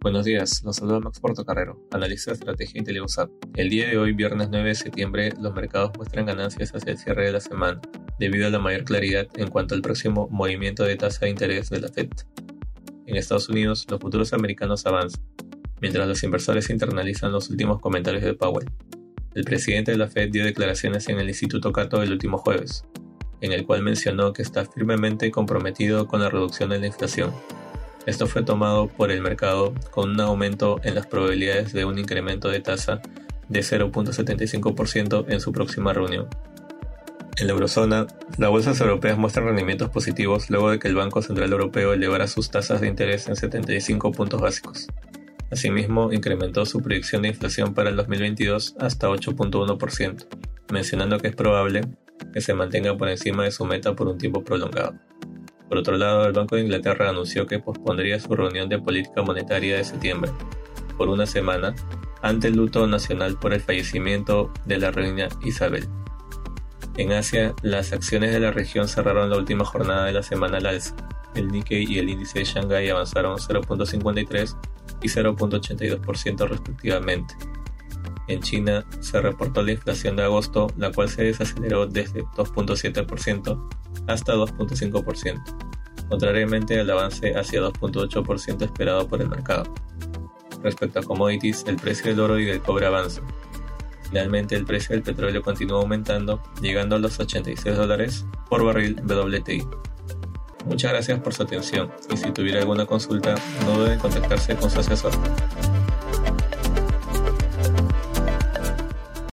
Buenos días, los saluda Max Portocarrero, analista de estrategia IntelioSAP. El día de hoy, viernes 9 de septiembre, los mercados muestran ganancias hacia el cierre de la semana, debido a la mayor claridad en cuanto al próximo movimiento de tasa de interés de la Fed. En Estados Unidos, los futuros americanos avanzan, mientras los inversores internalizan los últimos comentarios de Powell. El presidente de la Fed dio declaraciones en el Instituto Cato el último jueves, en el cual mencionó que está firmemente comprometido con la reducción de la inflación esto fue tomado por el mercado con un aumento en las probabilidades de un incremento de tasa de 0.75% en su próxima reunión. En la eurozona, las bolsas europeas muestran rendimientos positivos luego de que el Banco Central Europeo elevara sus tasas de interés en 75 puntos básicos. Asimismo, incrementó su proyección de inflación para el 2022 hasta 8.1%, mencionando que es probable que se mantenga por encima de su meta por un tiempo prolongado. Por otro lado, el Banco de Inglaterra anunció que pospondría su reunión de política monetaria de septiembre por una semana ante el luto nacional por el fallecimiento de la reina Isabel. En Asia, las acciones de la región cerraron la última jornada de la semana al alza. El Nikkei y el índice de Shanghái avanzaron 0.53 y 0.82% respectivamente. En China se reportó la inflación de agosto, la cual se desaceleró desde 2.7% hasta 2.5%, contrariamente al avance hacia 2.8% esperado por el mercado. Respecto a commodities, el precio del oro y del cobre avanza. Finalmente, el precio del petróleo continúa aumentando, llegando a los 86 dólares por barril WTI. Muchas gracias por su atención y si tuviera alguna consulta, no contactarse con su asesor.